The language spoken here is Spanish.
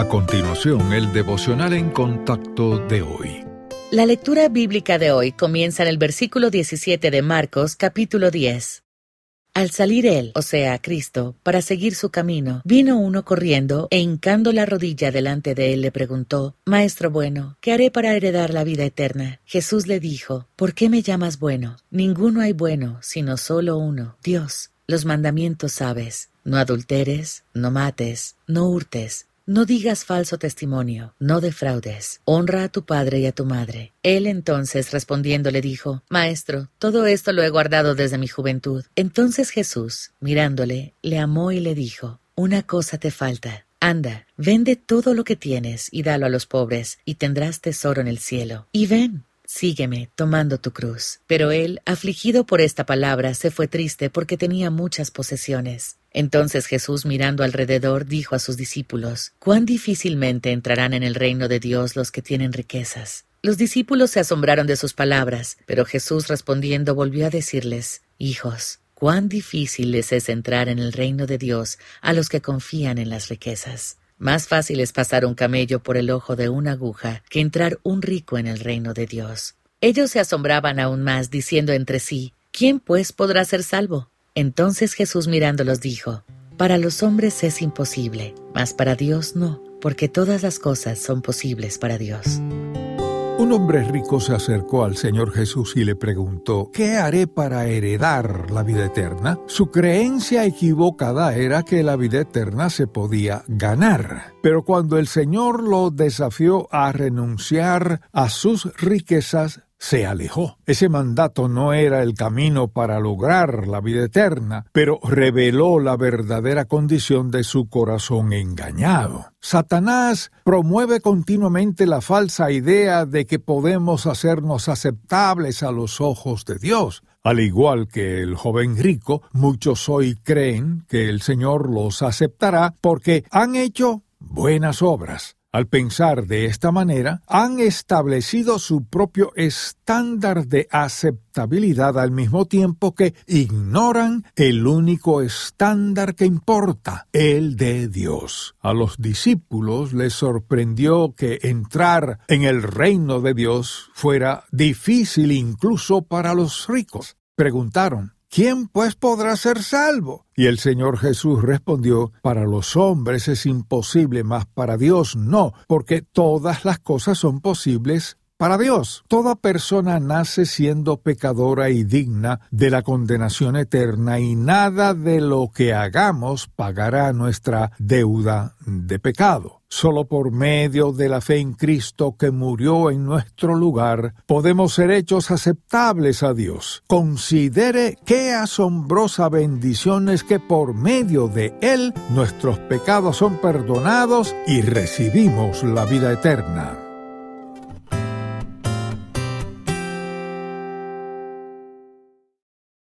A continuación, el devocional en contacto de hoy. La lectura bíblica de hoy comienza en el versículo 17 de Marcos capítulo 10. Al salir él, o sea, Cristo, para seguir su camino, vino uno corriendo e hincando la rodilla delante de él le preguntó, Maestro bueno, ¿qué haré para heredar la vida eterna? Jesús le dijo, ¿por qué me llamas bueno? Ninguno hay bueno, sino solo uno, Dios. Los mandamientos sabes, no adulteres, no mates, no hurtes, no digas falso testimonio, no defraudes, honra a tu padre y a tu madre. Él entonces respondiendo le dijo, Maestro, todo esto lo he guardado desde mi juventud. Entonces Jesús, mirándole, le amó y le dijo, Una cosa te falta. Anda, vende todo lo que tienes y dalo a los pobres, y tendrás tesoro en el cielo. Y ven, Sígueme, tomando tu cruz. Pero él, afligido por esta palabra, se fue triste porque tenía muchas posesiones. Entonces Jesús mirando alrededor dijo a sus discípulos, Cuán difícilmente entrarán en el reino de Dios los que tienen riquezas. Los discípulos se asombraron de sus palabras, pero Jesús respondiendo volvió a decirles, Hijos, cuán difícil les es entrar en el reino de Dios a los que confían en las riquezas. Más fácil es pasar un camello por el ojo de una aguja que entrar un rico en el reino de Dios. Ellos se asombraban aún más, diciendo entre sí, ¿quién pues podrá ser salvo? Entonces Jesús mirándolos dijo, Para los hombres es imposible, mas para Dios no, porque todas las cosas son posibles para Dios. Un hombre rico se acercó al Señor Jesús y le preguntó, ¿qué haré para heredar la vida eterna? Su creencia equivocada era que la vida eterna se podía ganar. Pero cuando el Señor lo desafió a renunciar a sus riquezas, se alejó. Ese mandato no era el camino para lograr la vida eterna, pero reveló la verdadera condición de su corazón engañado. Satanás promueve continuamente la falsa idea de que podemos hacernos aceptables a los ojos de Dios. Al igual que el joven rico, muchos hoy creen que el Señor los aceptará porque han hecho buenas obras. Al pensar de esta manera, han establecido su propio estándar de aceptabilidad al mismo tiempo que ignoran el único estándar que importa, el de Dios. A los discípulos les sorprendió que entrar en el reino de Dios fuera difícil incluso para los ricos. Preguntaron, ¿Quién pues podrá ser salvo? Y el Señor Jesús respondió, Para los hombres es imposible, mas para Dios no, porque todas las cosas son posibles para Dios. Toda persona nace siendo pecadora y digna de la condenación eterna y nada de lo que hagamos pagará nuestra deuda de pecado. Solo por medio de la fe en Cristo que murió en nuestro lugar, podemos ser hechos aceptables a Dios. Considere qué asombrosa bendición es que por medio de Él nuestros pecados son perdonados y recibimos la vida eterna.